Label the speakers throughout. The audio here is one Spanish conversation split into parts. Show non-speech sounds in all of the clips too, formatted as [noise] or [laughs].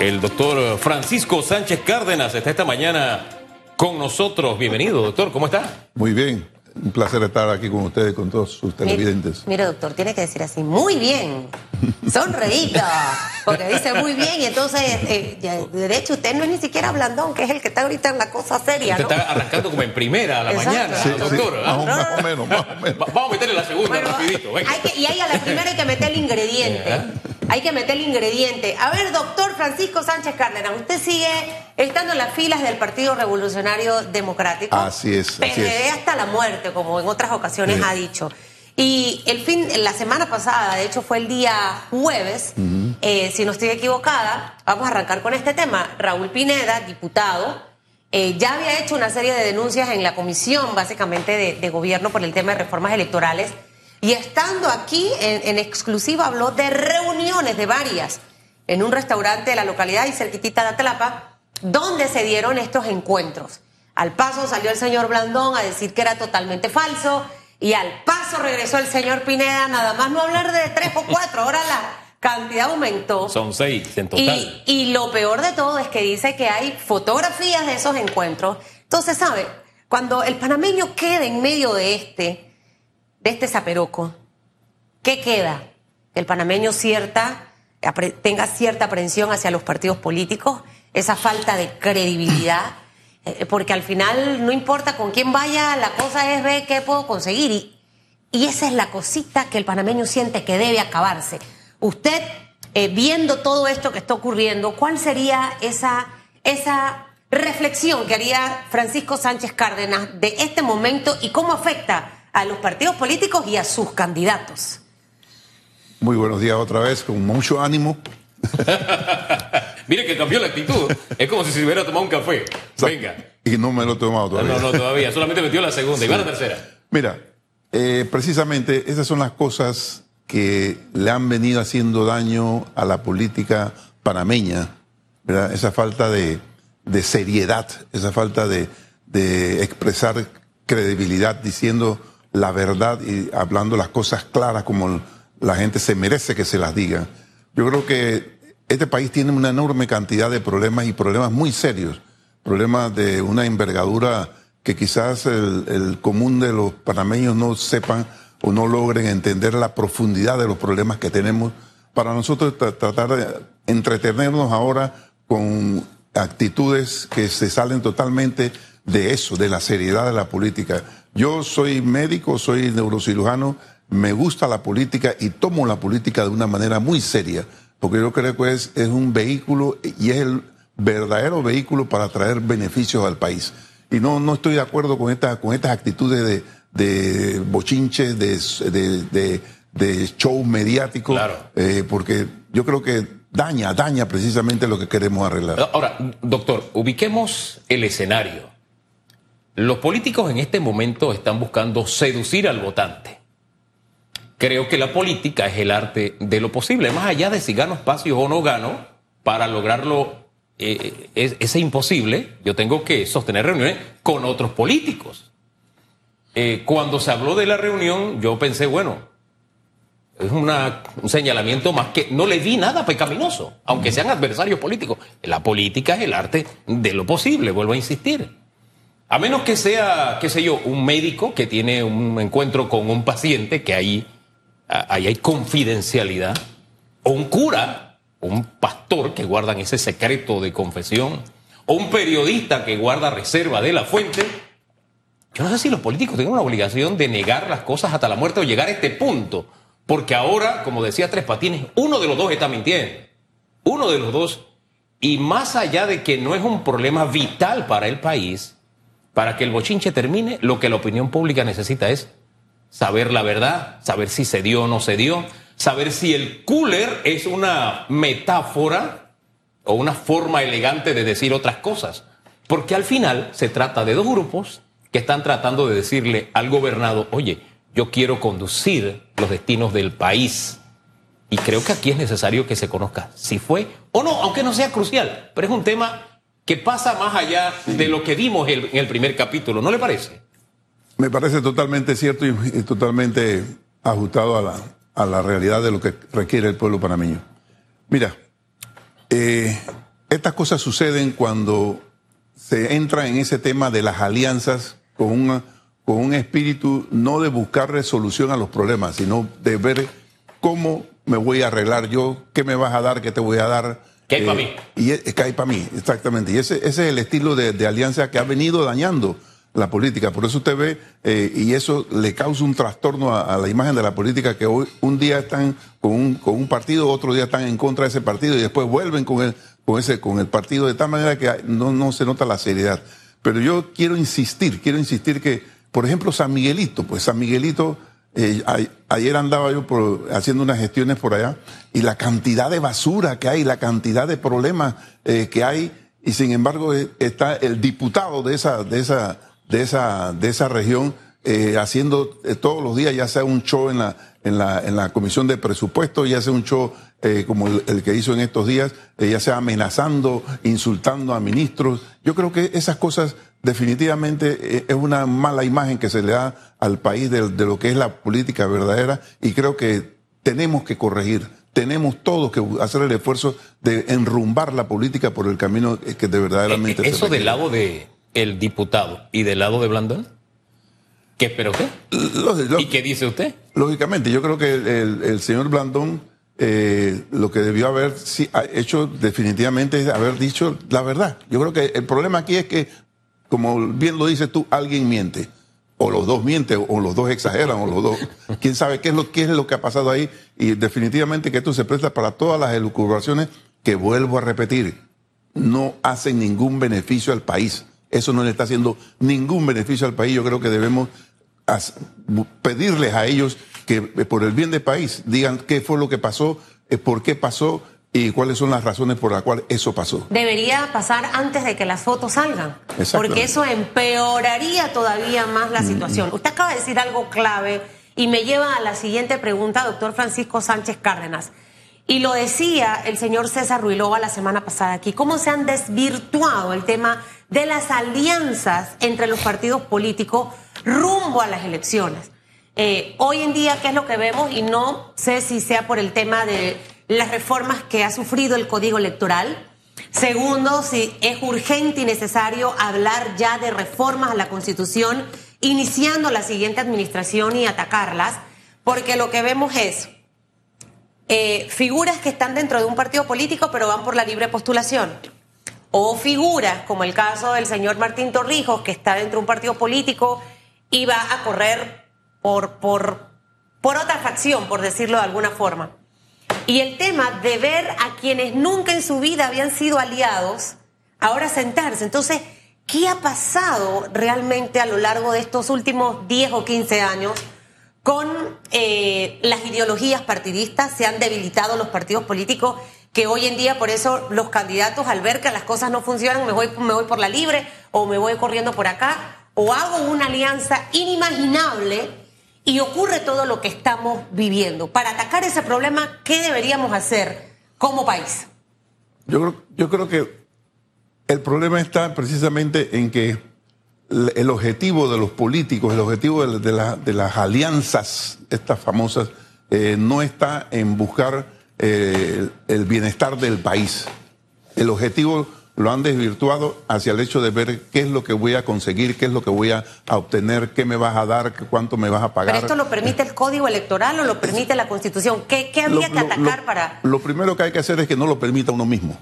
Speaker 1: El doctor Francisco Sánchez Cárdenas está esta mañana con nosotros. Bienvenido, doctor. ¿Cómo está?
Speaker 2: Muy bien. Un placer estar aquí con ustedes, con todos sus televidentes.
Speaker 3: Mire, doctor, tiene que decir así, muy bien, [laughs] sonreíta, porque dice muy bien y entonces, eh, de hecho, usted no es ni siquiera Blandón, que es el que está ahorita en la cosa seria,
Speaker 1: Usted está arrancando como en primera a la mañana, doctor.
Speaker 2: más, más, o menos, más o menos.
Speaker 1: vamos a meterle la segunda rapidito.
Speaker 3: Hay que, y ahí a la primera hay que meter el ingrediente. Hay que meter el ingrediente. A ver, doctor Francisco Sánchez Cárdenas, usted sigue estando en las filas del Partido Revolucionario Democrático.
Speaker 2: Así es. Así
Speaker 3: PRD hasta la muerte, como en otras ocasiones ha dicho. Y el fin, la semana pasada, de hecho fue el día jueves, eh, si no estoy equivocada, vamos a arrancar con este tema. Raúl Pineda, diputado, eh, ya había hecho una serie de denuncias en la comisión, básicamente, de, de gobierno por el tema de reformas electorales y estando aquí en, exclusiva habló de reuniones de varias en un restaurante de la localidad y cerquitita de Atlapa, donde se dieron estos encuentros. Al paso salió el señor Blandón a decir que era totalmente falso y al paso regresó el señor Pineda, nada más no hablar de tres o cuatro, ahora la cantidad aumentó.
Speaker 1: Son seis en total.
Speaker 3: Y, y lo peor de todo es que dice que hay fotografías de esos encuentros. Entonces, ¿sabe? Cuando el panameño queda en medio de este, de este zaperoco, ¿qué queda? El panameño cierta, tenga cierta aprensión hacia los partidos políticos, esa falta de credibilidad, eh, porque al final no importa con quién vaya, la cosa es ver qué puedo conseguir. Y, y esa es la cosita que el panameño siente que debe acabarse. Usted, eh, viendo todo esto que está ocurriendo, ¿cuál sería esa, esa reflexión que haría Francisco Sánchez Cárdenas de este momento y cómo afecta a los partidos políticos y a sus candidatos.
Speaker 2: Muy buenos días otra vez, con mucho ánimo. [laughs]
Speaker 1: Mire que cambió la actitud. Es como si se hubiera tomado un café. Venga.
Speaker 2: Y no me lo he tomado todavía.
Speaker 1: No, no, todavía. Solamente metió la segunda y va la tercera.
Speaker 2: Mira, eh, precisamente esas son las cosas que le han venido haciendo daño a la política panameña. ¿verdad? Esa falta de, seriedad, esa falta de, de expresar credibilidad diciendo la verdad y hablando las cosas claras como la gente se merece que se las diga. Yo creo que este país tiene una enorme cantidad de problemas y problemas muy serios, problemas de una envergadura que quizás el, común de los panameños no sepan o no logren entender la profundidad de los problemas que tenemos. Para nosotros tratar de entretenernos ahora con actitudes que se salen totalmente de eso, de la seriedad de la política. Yo soy médico, soy neurocirujano, me gusta la política y tomo la política de una manera muy seria, porque yo creo que es, es un vehículo y es el verdadero vehículo para traer beneficios al país. Y no, no estoy de acuerdo con, esta, con estas actitudes de, de bochinches, de, de, de, show mediático, eh, porque yo creo que daña, daña precisamente lo que queremos arreglar.
Speaker 1: Ahora, doctor, ubiquemos el escenario. Los políticos en este momento están buscando seducir al votante. Creo que la política es el arte de lo posible, más allá de si gano espacios o no gano, para lograrlo eh, es, imposible, yo tengo que sostener reuniones con otros políticos. Eh, cuando se habló de la reunión, yo pensé, bueno, es un señalamiento más que no le di nada pecaminoso, aunque sean adversarios políticos. La política es el arte de lo posible, vuelvo a insistir. A menos que sea, qué sé yo, un médico que tiene un encuentro con un paciente, que ahí, ahí hay confidencialidad, o un cura, un pastor que guardan ese secreto de confesión, o un periodista que guarda reserva de la fuente. Yo no sé si los políticos tienen una obligación de negar las cosas hasta la muerte o llegar a este punto, porque ahora, como decía Tres Patines, uno de los dos está mintiendo. Uno de los dos. Y más allá de que no es un problema vital para el país, para que el bochinche termine, lo que la opinión pública necesita es saber la verdad, saber si se dio o no se dio, saber si el cooler es una metáfora o una forma elegante de decir otras cosas. Porque al final se trata de dos grupos que están tratando de decirle al gobernado, oye, yo quiero conducir los destinos del país. Y creo que aquí es necesario que se conozca si fue o no, aunque no sea crucial, pero es un tema que pasa más allá de lo que vimos en el primer capítulo, ¿no le parece?
Speaker 2: Me parece totalmente cierto y, totalmente ajustado a la, a la realidad de lo que requiere el pueblo panameño. Mira, Eh, estas cosas suceden cuando se entra en ese tema de las alianzas con, una, con un espíritu no de buscar resolución a los problemas, sino de ver cómo me voy a arreglar yo, qué me vas a dar, qué te voy a dar.
Speaker 1: ¿Qué hay para mí?
Speaker 2: Y es, ¿Qué hay para mí? Exactamente. Y ese, ese es el estilo de, de alianza que ha venido dañando la política. Por eso usted ve, eh, y eso le causa un trastorno a, la imagen de la política, que hoy un día están con un, con un partido, otro día están en contra de ese partido y después vuelven con el, con ese, con el partido, de tal manera que no, no se nota la seriedad. Pero yo quiero insistir, quiero insistir que, por ejemplo, San Miguelito, pues San Miguelito, eh, ayer andaba yo por, haciendo unas gestiones por allá, y la cantidad de basura que hay, la cantidad de problemas eh, que hay, y sin embargo eh, está el diputado de esa, de esa, de esa, de esa región eh, haciendo eh, todos los días, ya sea un show en la, en la, en la comisión de presupuesto, ya sea un show eh, como el, el, que hizo en estos días, eh, ya sea amenazando, insultando a ministros. Yo creo que esas cosas definitivamente es una mala imagen que se le da al país de, de lo que es la política verdadera y creo que tenemos que corregir tenemos todos que hacer el esfuerzo de enrumbar la política por el camino que de verdaderamente
Speaker 1: ¿Eso del lado de el diputado y del lado de Blandón? ¿Qué espera usted? Lógico, ¿Y qué dice usted?
Speaker 2: Lógicamente, yo creo que el, el, el señor Blandón eh, lo que debió haber sí, hecho definitivamente es haber dicho la verdad. Yo creo que el problema aquí es que, como bien lo dices tú, alguien miente. O los dos mienten, o los dos exageran, o los dos. [laughs] Quién sabe qué es lo, qué es lo que ha pasado ahí. Y definitivamente que esto se presta para todas las elucubraciones que vuelvo a repetir. No hacen ningún beneficio al país. Eso no le está haciendo ningún beneficio al país. Yo creo que debemos pedirles a ellos que por el bien del país digan qué fue lo que pasó, por qué pasó y cuáles son las razones por las cuales eso pasó.
Speaker 3: Debería pasar antes de que las fotos salgan, porque eso empeoraría todavía más la situación. Mm. Usted acaba de decir algo clave y me lleva a la siguiente pregunta, doctor Francisco Sánchez Cárdenas. Y lo decía el señor César Ruilova la semana pasada aquí, cómo se han desvirtuado el tema de las alianzas entre los partidos políticos rumbo a las elecciones. Eh, hoy en día, ¿qué es lo que vemos? Y no sé si sea por el tema de las reformas que ha sufrido el Código Electoral. Segundo, si es urgente y necesario hablar ya de reformas a la Constitución, iniciando la siguiente administración y atacarlas, porque lo que vemos es eh, figuras que están dentro de un partido político pero van por la libre postulación. O figuras, como el caso del señor Martín Torrijos, que está dentro de un partido político y va a correr por, por, por otra facción, por decirlo de alguna forma. Y el tema de ver a quienes nunca en su vida habían sido aliados, ahora sentarse. Entonces, ¿qué ha pasado realmente a lo largo de estos últimos 10 o 15 años con eh, las ideologías partidistas? Se han debilitado los partidos políticos que hoy en día por eso los candidatos al ver que las cosas no funcionan, me voy, me voy por la libre o me voy corriendo por acá o hago una alianza inimaginable y ocurre todo lo que estamos viviendo. Para atacar ese problema, ¿qué deberíamos hacer como país?
Speaker 2: Yo creo, yo creo que el problema está precisamente en que el objetivo de los políticos, el objetivo de, de, la, de las alianzas, estas famosas, eh, no está en buscar eh, el bienestar del país. El objetivo lo han desvirtuado hacia el hecho de ver qué es lo que voy a conseguir, qué es lo que voy a, obtener, qué me vas a dar, cuánto me vas a pagar.
Speaker 3: ¿Pero esto lo permite el Código Electoral o lo permite la Constitución? ¿Qué, qué habría lo, que atacar
Speaker 2: lo,
Speaker 3: para...?
Speaker 2: Lo primero que hay que hacer es que no lo permita uno mismo.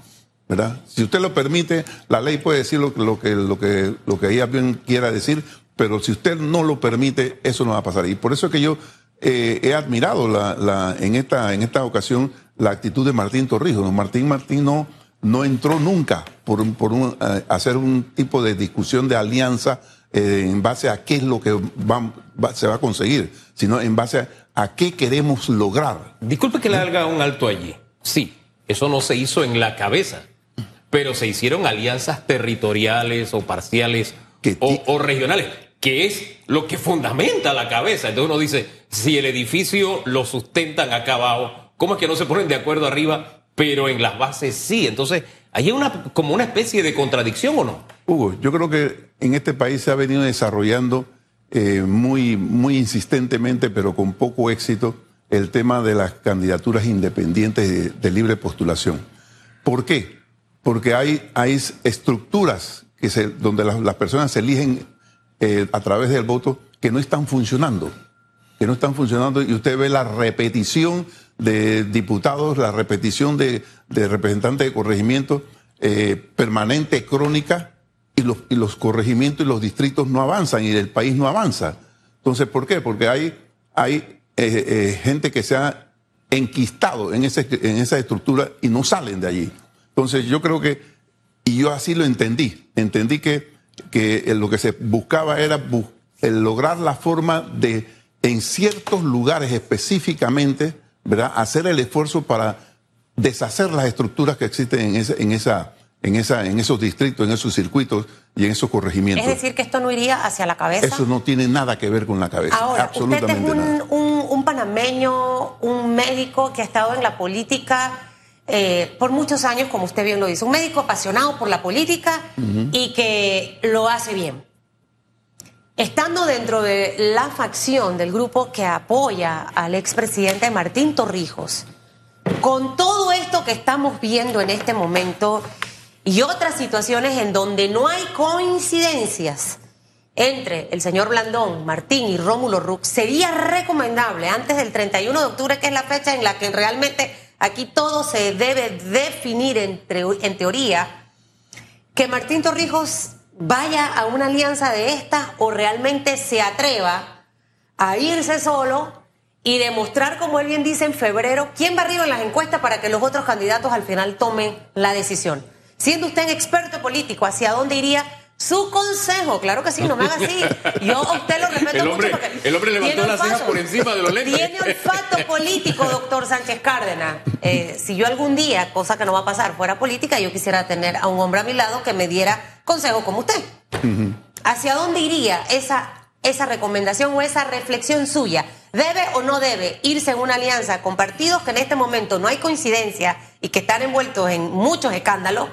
Speaker 2: ¿verdad? Si usted lo permite, la ley puede decir lo, lo, que, lo, que, lo que ella bien quiera decir, pero si usted no lo permite, eso no va a pasar. Y por eso es que yo eh, he admirado la, la, en, esta, en esta ocasión la actitud de Martín Torrijos. Martín Martín no no entró nunca por, por un, eh, hacer un tipo de discusión de alianza eh, en base a qué es lo que va, va, se va a conseguir, sino en base a, a qué queremos lograr.
Speaker 1: Disculpe que le haga un alto allí. Sí, eso no se hizo en la cabeza, pero se hicieron alianzas territoriales o parciales o, o regionales, que es lo que fundamenta la cabeza. Entonces uno dice, si el edificio lo sustentan acá abajo, ¿cómo es que no se ponen de acuerdo arriba pero en las bases sí. Entonces, ¿hay una, como una especie de contradicción o no?
Speaker 2: Hugo, yo creo que en este país se ha venido desarrollando eh, muy, muy insistentemente, pero con poco éxito, el tema de las candidaturas independientes de, libre postulación. ¿Por qué? Porque hay, hay estructuras que se, donde las, las personas se eligen eh, a través del voto que no están funcionando, que no están funcionando y usted ve la repetición de diputados, la repetición de, representantes de corregimiento eh, permanente, crónica, y los, corregimientos y los distritos no avanzan y el país no avanza. Entonces, ¿por qué? Porque hay, hay eh, eh, gente que se ha enquistado en, ese, en esa estructura y no salen de allí. Entonces, yo creo que, y yo así lo entendí, entendí que, lo que se buscaba era lograr la forma de, en ciertos lugares específicamente, ¿verdad?, hacer el esfuerzo para deshacer las estructuras que existen en esa, en esa, en esa, en esos distritos, en esos circuitos y en esos corregimientos.
Speaker 3: Es decir, que esto no iría hacia la cabeza.
Speaker 2: Eso no tiene nada que ver con la cabeza.
Speaker 3: Ahora, usted es
Speaker 2: absolutamente nada.
Speaker 3: un, un- un panameño, un médico que ha estado en la política eh, por muchos años, como usted bien lo dice, un médico apasionado por la política y que lo hace bien. Estando dentro de la facción del grupo que apoya al expresidente Martín Torrijos, con todo esto que estamos viendo en este momento y otras situaciones en donde no hay coincidencias entre el señor Blandón, Martín y Rómulo Rux, sería recomendable antes del 31 de octubre, que es la fecha en la que realmente aquí todo se debe definir en, teo- en teoría, que Martín Torrijos vaya a una alianza de esta o realmente se atreva a irse solo y demostrar, como él bien dice, en febrero, quién va arriba en las encuestas para que los otros candidatos al final tomen la decisión. Siendo usted un experto político, ¿hacia dónde iría su consejo? Claro que sí, no me haga así. Yo a usted lo respeto
Speaker 1: El hombre-
Speaker 3: mucho porque
Speaker 1: el hombre levantó las cejas por encima de los lentes.
Speaker 3: Tiene olfato político, doctor Sánchez Cárdenas. Eh, si yo algún día, cosa que no va a pasar, fuera política, yo quisiera tener a un hombre a mi lado que me diera consejo como usted. ¿Hacia dónde iría esa, esa recomendación o esa reflexión suya? ¿Debe o no debe irse en una alianza con partidos que en este momento no hay coincidencia y que están envueltos en muchos escándalos?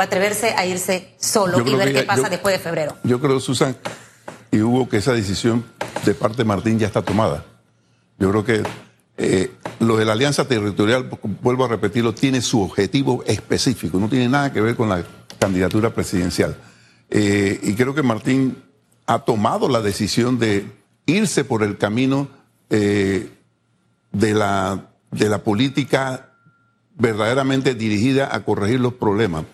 Speaker 3: ¿O atreverse a irse solo y ver
Speaker 2: que
Speaker 3: qué pasa
Speaker 2: yo-
Speaker 3: después de febrero?
Speaker 2: Yo creo, Susan y Hugo, que esa decisión de parte de Martín ya está tomada. Yo creo que eh, lo de la alianza territorial, vuelvo a repetirlo, tiene su objetivo específico, no tiene nada que ver con la candidatura presidencial. Eh, y creo que Martín ha tomado la decisión de irse por el camino eh, de, la, de la política verdaderamente dirigida a corregir los problemas.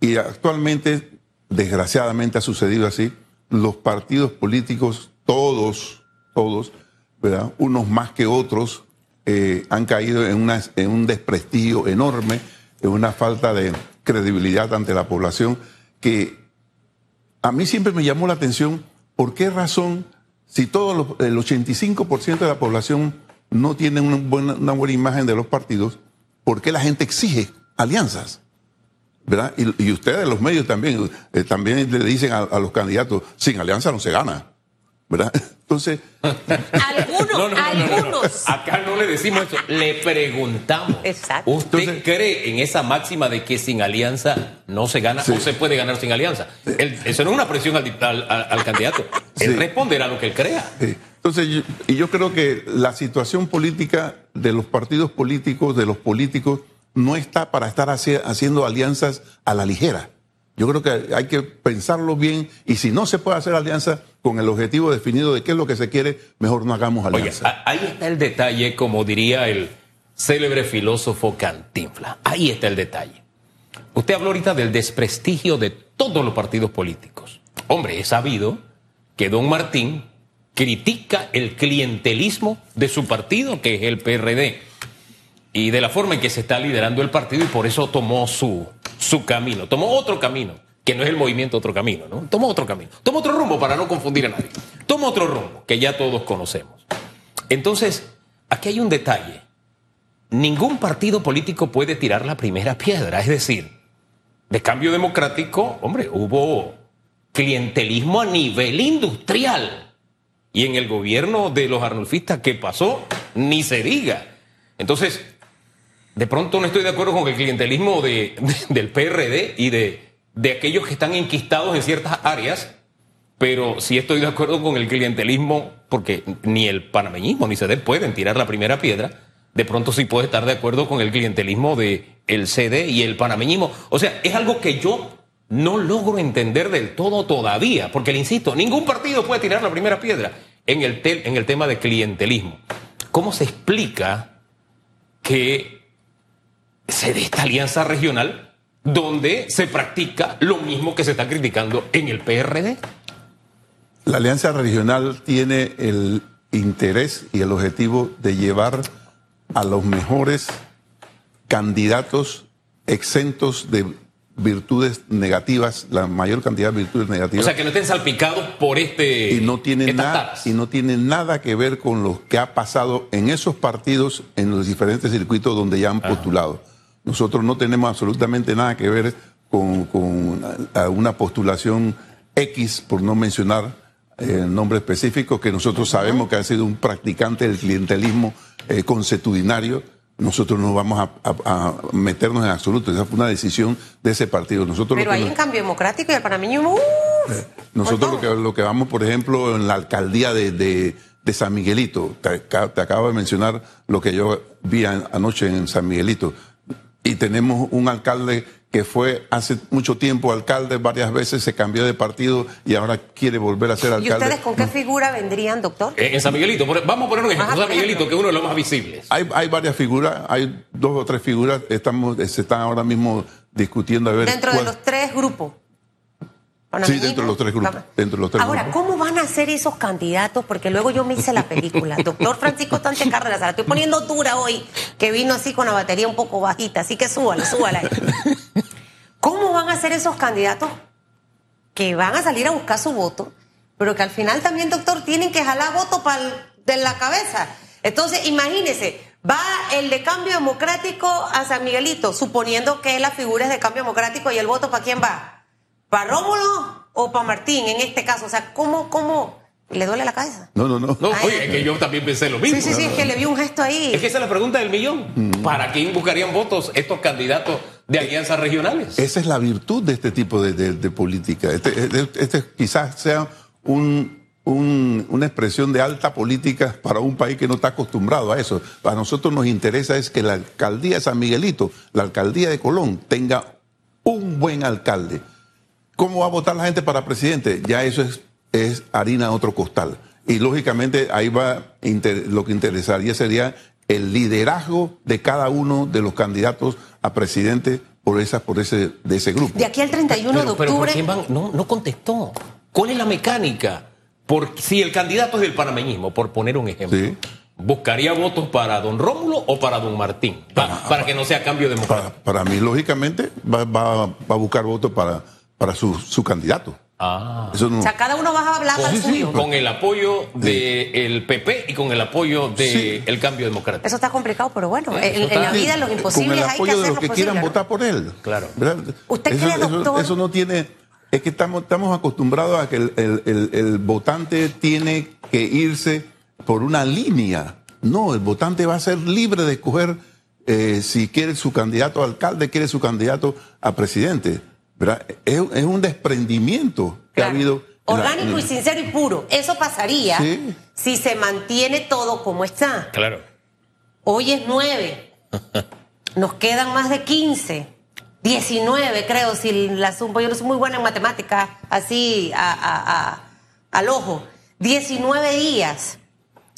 Speaker 2: Y actualmente, desgraciadamente ha sucedido así, los partidos políticos, todos, todos, ¿verdad? unos más que otros, eh, han caído en, una- en un desprestigio enorme, en una falta de credibilidad ante la población, que a mí siempre me llamó la atención por qué razón, si todo el 85% de la población no tiene una buena, una buena imagen de los partidos, ¿por qué la gente exige alianzas? ¿Verdad? Y, y ustedes, los medios también, eh, también le dicen a, a los candidatos, sin alianza no se gana. ¿Verdad? [laughs] Entonces,
Speaker 3: Algunos,
Speaker 1: No, no, no, no, no, no.
Speaker 3: algunos.
Speaker 1: Acá no le decimos eso, le preguntamos.
Speaker 3: Exacto.
Speaker 1: ¿Usted
Speaker 2: Entonces-
Speaker 1: cree en esa máxima de que sin alianza no se gana
Speaker 2: Sí.
Speaker 1: o se puede ganar sin alianza? Eso no es una presión al, candidato. Él
Speaker 2: Sí.
Speaker 1: responderá lo que él crea.
Speaker 2: Entonces, yo, y yo creo que la situación política de los partidos políticos, de los políticos, no está para estar haci- haciendo alianzas a la ligera. Yo creo que hay que pensarlo bien y si no se puede hacer alianza con el objetivo definido de qué es lo que se quiere, mejor no hagamos alianza.
Speaker 1: ahí está el detalle, como diría el célebre filósofo Cantinfla. Ahí está el detalle. Usted habló ahorita del desprestigio de todos los partidos políticos. Hombre, es sabido que don Martín critica el clientelismo de su partido, que es el PRD, y de la forma en que se está liderando el partido, y por eso tomó su, su camino, tomó otro camino, que no es el movimiento otro camino, ¿no? Tomó otro camino, tomó otro rumbo para no confundir a nadie, tomó otro rumbo, que ya todos conocemos. Entonces, aquí hay un detalle. Ningún partido político puede tirar la primera piedra, es decir, de cambio democrático, hombre, hubo clientelismo a nivel industrial. Y en el gobierno de los arnulfistas, ¿qué pasó? Ni se diga. Entonces, de pronto no estoy de acuerdo con el clientelismo de, de- del PRD y de, de aquellos que están enquistados en ciertas áreas, pero sí estoy de acuerdo con el clientelismo, porque ni el panameñismo ni CEDEP pueden tirar la primera piedra. De pronto sí puedo estar de acuerdo con el clientelismo de el CD y el panameñismo. O sea, es algo que yo no logro entender del todo todavía, porque le insisto, ningún partido puede tirar la primera piedra en el, en el tema de clientelismo. ¿Cómo se explica que se dé esta alianza regional donde se practica lo mismo que se está criticando en el PRD?
Speaker 2: La alianza regional tiene el interés y el objetivo de llevar a los mejores candidatos exentos de virtudes negativas, la mayor cantidad de virtudes negativas.
Speaker 1: O sea, que no estén salpicados por este.
Speaker 2: Y no tiene, nada, y no tiene nada que ver con lo que ha pasado en esos partidos, en los diferentes circuitos donde ya han postulado. Nosotros no tenemos absolutamente nada que ver con, una postulación X, por no mencionar el eh, nombre específico, que nosotros sabemos que ha sido un practicante del clientelismo eh, consuetudinario nosotros no vamos a, meternos en absoluto. Esa fue una decisión de ese partido. Nosotros
Speaker 3: Pero hay un cambio democrático y el panameño.
Speaker 2: Eh, nosotros lo que, lo que vamos, por ejemplo, en la alcaldía de, de, San Miguelito, te, te, acabo de mencionar lo que yo vi anoche en San Miguelito. Tenemos un alcalde que fue hace mucho tiempo alcalde, varias veces se cambió de partido y ahora quiere volver a ser alcalde. ¿Y
Speaker 3: ustedes con qué figura vendrían, doctor?
Speaker 1: Eh, en San Miguelito, vamos a poner un ejemplo. San Miguelito, que es uno de los más visibles.
Speaker 2: Hay, hay varias figuras, hay dos o tres figuras, estamos, se están ahora mismo discutiendo a ver.
Speaker 3: Dentro de los tres grupos.
Speaker 2: Sí, dentro de los tres grupos. Dentro de los tres
Speaker 3: Ahora, ¿cómo van a ser esos candidatos? Porque luego yo me hice la película. [laughs] Doctor Francisco Sánchez Cárdenas, la estoy poniendo dura hoy, que vino así con la batería un poco bajita, así que súbala, súbala. ¿Cómo van a ser esos candidatos que van a salir a buscar su voto, pero que al final también, doctor, tienen que jalar voto de la cabeza? Entonces, imagínese, va el de cambio democrático a San Miguelito, suponiendo que la figura es de cambio democrático y el voto para quién va? ¿Para Rómulo o para Martín en este caso? O sea, ¿cómo, cómo le duele la cabeza?
Speaker 2: No, no, no.
Speaker 1: No, oye, es que yo también pensé lo mismo.
Speaker 3: Sí, sí, sí, es que le vi un gesto ahí.
Speaker 1: Es que esa es la pregunta del millón. Mm. ¿Para quién buscarían votos estos candidatos de alianzas regionales?
Speaker 2: Esa es la virtud de este tipo de, política. Este, este, este, quizás sea un, una expresión de alta política para un país que no está acostumbrado a eso. A nosotros nos interesa es que la alcaldía de San Miguelito, la alcaldía de Colón, tenga un buen alcalde ¿Cómo va a votar la gente para presidente? Ya eso es, es harina a otro costal. Y lógicamente ahí va, lo que interesaría sería el liderazgo de cada uno de los candidatos a presidente por esa, por ese, de ese grupo.
Speaker 3: De aquí al 31 de octubre.
Speaker 1: Pero no, no contestó. ¿Cuál es la mecánica? Por, si el candidato es del panameñismo, por poner un ejemplo. ¿Buscaría votos para don Rómulo o para don Martín? para, que no sea cambio democrático.
Speaker 2: Para, para mí, lógicamente, va, va, va a buscar votos para para su, su candidato.
Speaker 3: Ah. o sea, cada uno va a hablar
Speaker 1: con, suyo. Con el apoyo del PP y con el apoyo del cambio democrático.
Speaker 3: Eso está complicado, pero bueno, en, la vida los imposibles
Speaker 2: Con el apoyo de los que quieran votar por él.
Speaker 1: Claro.
Speaker 3: ¿Usted eso, cree, doctor?
Speaker 2: Eso, no tiene... Es que estamos, estamos acostumbrados a que el, el, votante tiene que irse por una línea. No, el votante va a ser libre de escoger eh, si quiere su candidato a alcalde, quiere su candidato a presidente. Es, un desprendimiento que ha habido.
Speaker 3: Orgánico y sincero y puro. Eso pasaría si se mantiene todo como está.
Speaker 1: Claro.
Speaker 3: Hoy es nueve. Nos quedan más de 15. 19, creo, si la sumo. Yo no soy muy buena en matemáticas, así al ojo. 19 días.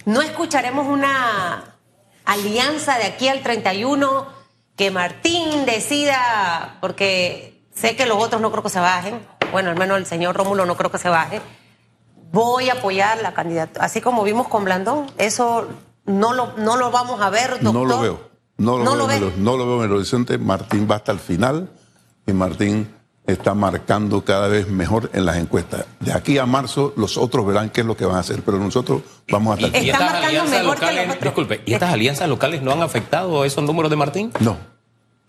Speaker 3: No escucharemos una alianza de aquí al 31 que Martín decida, porque Sé que los otros no creo que se bajen. Bueno, al menos el señor Rómulo no creo que se baje. Voy a apoyar la candidatura. Así como vimos con Blandón, eso no lo, no lo vamos a ver, doctor.
Speaker 2: No lo veo. No lo, veo, no lo veo en el horizonte. Martín va hasta el final y Martín está marcando cada vez mejor en las encuestas. De aquí a marzo los otros verán qué es lo que van a hacer, pero nosotros vamos a estar...
Speaker 1: ¿Y, estas alianzas locales, disculpe, ¿y estas alianzas locales no han afectado esos números de Martín?
Speaker 2: No.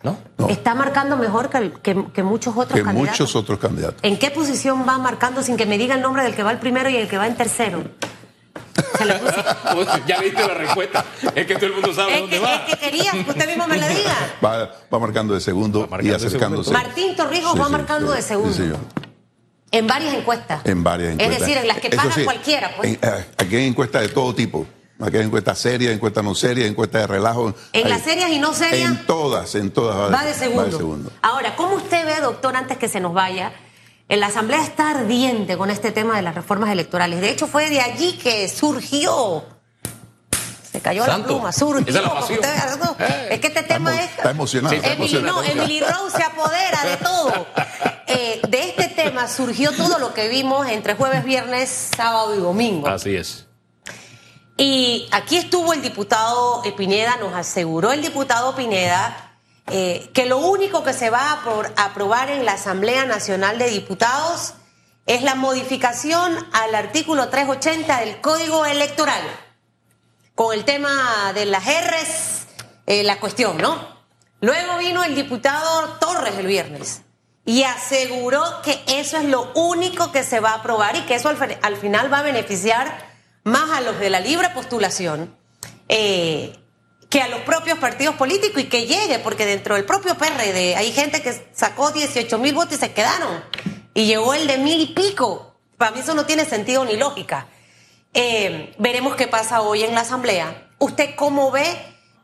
Speaker 3: ¿No? Está marcando mejor que, muchos otros
Speaker 2: que
Speaker 3: candidatos.
Speaker 2: muchos otros candidatos.
Speaker 3: ¿En qué posición va marcando sin que me diga el nombre del que va el primero y el que va en tercero? [laughs]
Speaker 1: ya viste la respuesta. Es que todo el mundo sabe dónde va.
Speaker 3: Es que quería que usted mismo me lo [laughs] diga.
Speaker 2: Va, marcando de segundo y acercándose.
Speaker 3: Martín Torrijos va marcando de segundo. en varias encuestas.
Speaker 2: En varias encuestas.
Speaker 3: Es decir, en las que paga cualquiera. Pues.
Speaker 2: aquí hay encuestas de todo tipo. Aquí hay encuestas serias, encuestas no serias, encuestas de relajo.
Speaker 3: En
Speaker 2: Hay-
Speaker 3: las serias y no serias.
Speaker 2: En todas, en todas.
Speaker 3: Va de segundo.
Speaker 2: segundo.
Speaker 3: Ahora, ¿cómo usted ve, doctor, antes que se nos vaya? En la Asamblea está ardiente con este tema de las reformas electorales. De hecho, fue de allí que surgió. Se cayó la
Speaker 1: Santo.
Speaker 3: pluma, surgió.
Speaker 1: Esa es la
Speaker 3: usted vea, ¿no?
Speaker 1: Eh.
Speaker 3: Es que este
Speaker 2: Está
Speaker 3: tema
Speaker 2: emo-
Speaker 3: es.
Speaker 2: está emocionado,
Speaker 1: Sí,
Speaker 2: está
Speaker 1: está
Speaker 3: Emily,
Speaker 2: emocionado.
Speaker 3: no, Emily Rose se apodera de todo. [laughs] Eh, de este tema surgió todo lo que vimos entre jueves, viernes, sábado y domingo.
Speaker 1: Así es.
Speaker 3: Y aquí estuvo el diputado Pineda, nos aseguró el diputado Pineda eh, que lo único que se va a apro- a aprobar en la Asamblea Nacional de Diputados es la modificación al artículo 380 del Código Electoral, con el tema de las R's, eh, la cuestión, ¿no? Luego vino el diputado Torres el viernes y aseguró que eso es lo único que se va a aprobar y que eso al final va a beneficiar más a los de la libre postulación eh, que a los propios partidos políticos y que llegue, porque dentro del propio PRD hay gente que sacó 18 mil votos y se quedaron y llegó el de mil y pico. Para mí eso no tiene sentido ni lógica. Eh, veremos qué pasa hoy en la Asamblea. ¿Usted cómo ve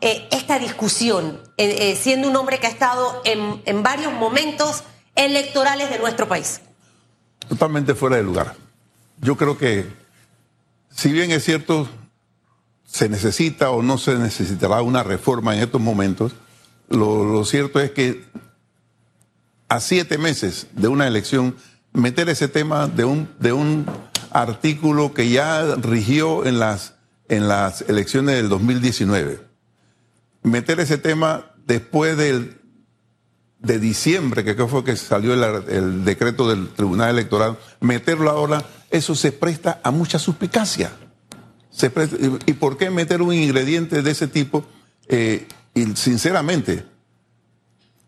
Speaker 3: eh, esta discusión, siendo un hombre que ha estado en, en varios momentos electorales de nuestro país?
Speaker 2: Totalmente fuera de lugar. Yo creo que, si bien es cierto, se necesita o no se necesitará una reforma en estos momentos, lo, cierto es que a siete meses de una elección, meter ese tema de un, de un artículo que ya rigió en las, en las elecciones del 2019, meter ese tema después del, de diciembre, que fue que salió el, el decreto del Tribunal Electoral, meterlo ahora, eso se presta a mucha suspicacia. Se presta- y, por qué meter un ingrediente de ese tipo? Eh, y sinceramente,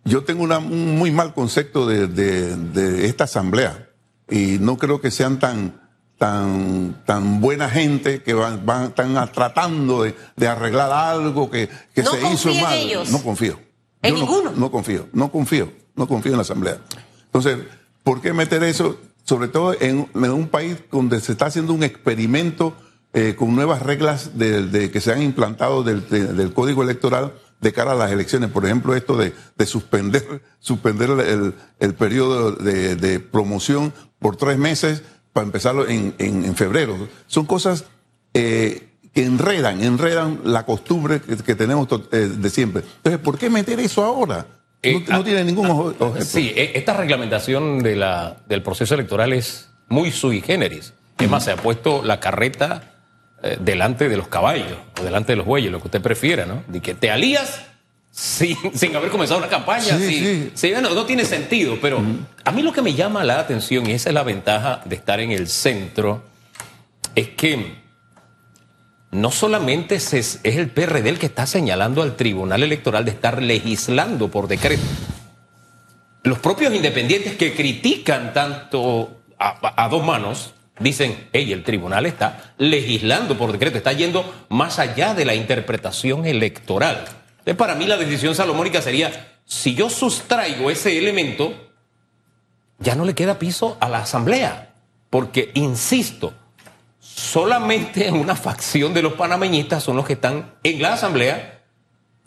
Speaker 2: yo tengo una- un muy mal concepto de, de- de esta asamblea y no creo que sean tan, tan, tan buena gente que van, van- están tratando de, de arreglar algo que, que
Speaker 3: No
Speaker 2: se hizo
Speaker 3: confía en
Speaker 2: mal.
Speaker 3: ellos.
Speaker 2: No confío.
Speaker 3: ¿En
Speaker 2: Yo no-
Speaker 3: ninguno?
Speaker 2: No, confío, no confío, no confío en la asamblea. Entonces, ¿por qué meter eso? Sobre todo en, un país donde se está haciendo un experimento eh, con nuevas reglas de, que se han implantado del, de- del código electoral de cara a las elecciones. Por ejemplo, esto de, de suspender, suspender el, el periodo de, promoción por tres meses para empezarlo en, en- febrero. Son cosas eh, que enredan, enredan la costumbre que, tenemos eh, de siempre. Entonces, ¿por qué meter eso ahora?
Speaker 1: Eh,
Speaker 2: no, no
Speaker 1: ah,
Speaker 2: tiene ningún
Speaker 1: ah,
Speaker 2: objeto.
Speaker 1: Sí, e- esta reglamentación de la, del proceso electoral es muy sui generis. Es más, se ha puesto la carreta eh, delante de los caballos o delante de los bueyes, lo que usted prefiera, ¿no? De que te alías sin, [laughs] sin haber comenzado una campaña.
Speaker 2: Sí,
Speaker 1: sí,
Speaker 2: sí.
Speaker 1: bueno, no tiene sentido, pero a mí lo que me llama la atención, y esa es la ventaja de estar en el centro, es que no solamente es el PRD el que está señalando al Tribunal Electoral de estar legislando por decreto. Los propios independientes que critican tanto a, a dos manos dicen, hey, el tribunal está legislando por decreto, está yendo más allá de la interpretación electoral. Entonces, para mí la decisión salomónica sería, si yo sustraigo ese elemento, ya no le queda piso a la asamblea, porque, insisto, solamente una facción de los panameñistas son los que están en la asamblea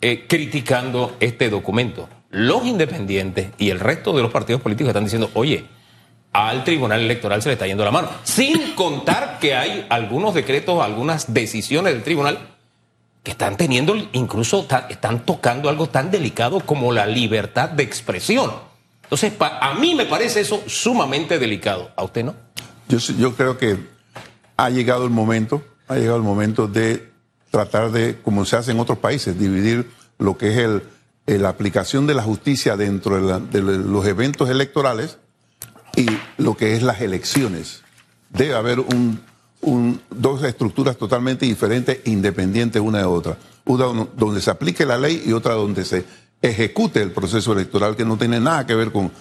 Speaker 1: eh, criticando este documento. Los independientes y el resto de los partidos políticos están diciendo, oye, al Tribunal Electoral se le está yendo la mano. Sin contar que hay algunos decretos, algunas decisiones del Tribunal que están teniendo, incluso están tocando algo tan delicado como la libertad de expresión. Entonces, a mí me parece eso sumamente delicado. ¿A usted no?
Speaker 2: Yo, yo creo que ha llegado el momento, ha llegado el momento de tratar de, como se hace en otros países, dividir lo que es el, eh, la aplicación de la justicia dentro de, los eventos electorales y lo que es las elecciones. Debe haber un, dos estructuras totalmente diferentes, independientes una de otra. Una don- donde se aplique la ley y otra donde se ejecute el proceso electoral, que no tiene nada que ver con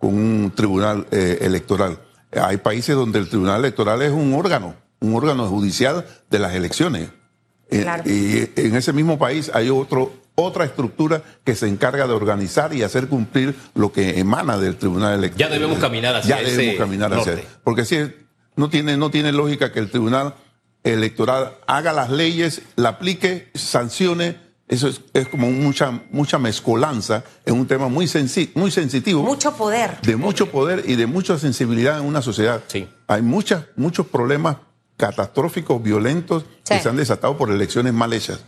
Speaker 2: un tribunal eh, electoral. Hay países donde el tribunal electoral es un órgano, un órgano judicial de las elecciones. Eh,
Speaker 3: Claro.
Speaker 2: Y en ese mismo país hay otro, otra estructura que se encarga de organizar y hacer cumplir lo que emana del Tribunal Electoral.
Speaker 1: Ya debemos caminar hacia
Speaker 2: Ya
Speaker 1: ese
Speaker 2: debemos caminar hacia
Speaker 1: norte.
Speaker 2: Porque si no tiene, no tiene lógica que el Tribunal electoral haga las leyes, la aplique, sancione. Eso es, es como mucha, mucha mezcolanza en un tema muy, sensi- muy sensitivo
Speaker 3: Mucho poder.
Speaker 2: de mucho poder y de mucha sensibilidad en una sociedad.
Speaker 1: Sí.
Speaker 2: Hay muchas, muchos problemas catastróficos, violentos, que se han desatado por elecciones mal hechas.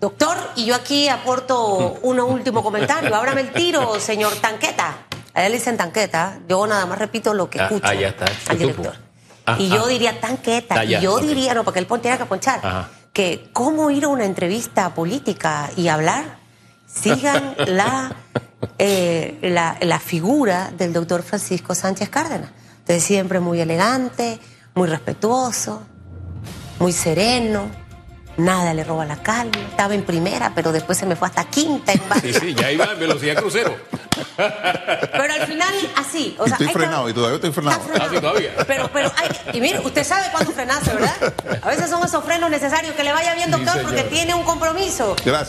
Speaker 3: Doctor, y yo aquí aporto un último comentario. Ábrame el tiro, señor Tanqueta. A él le dicen Tanqueta. Yo nada más repito lo que
Speaker 1: Ah,
Speaker 3: escucho
Speaker 1: ah, ya está.
Speaker 3: al
Speaker 1: ¿Qué
Speaker 3: director.
Speaker 1: Ah,
Speaker 3: y yo
Speaker 1: ah.
Speaker 3: diría Tanqueta.
Speaker 1: Ah, ya,
Speaker 3: y yo diría, no, porque él pon- tiene que ponchar.
Speaker 1: Ajá.
Speaker 3: Que cómo ir a una entrevista política y hablar, sigan [laughs] la, eh, la, la figura del doctor Francisco Sánchez Cárdenas. Entonces siempre muy elegante, muy respetuoso, muy sereno, nada le roba la calma. Estaba en primera, pero después se me fue hasta quinta en
Speaker 1: Sí, sí, ya iba en velocidad crucero.
Speaker 3: Pero al final, así. O
Speaker 2: Y
Speaker 3: sea,
Speaker 2: estoy
Speaker 3: que-
Speaker 2: frenado, y todavía estoy frenado.
Speaker 3: Está
Speaker 1: Ah, sí, todavía.
Speaker 3: Pero, pero, hay- y mire, usted sabe cuándo frenarse, ¿verdad? A veces son esos frenos necesarios que le vaya bien,
Speaker 1: Sí,
Speaker 3: doctor, porque tiene un compromiso.
Speaker 2: Gracias.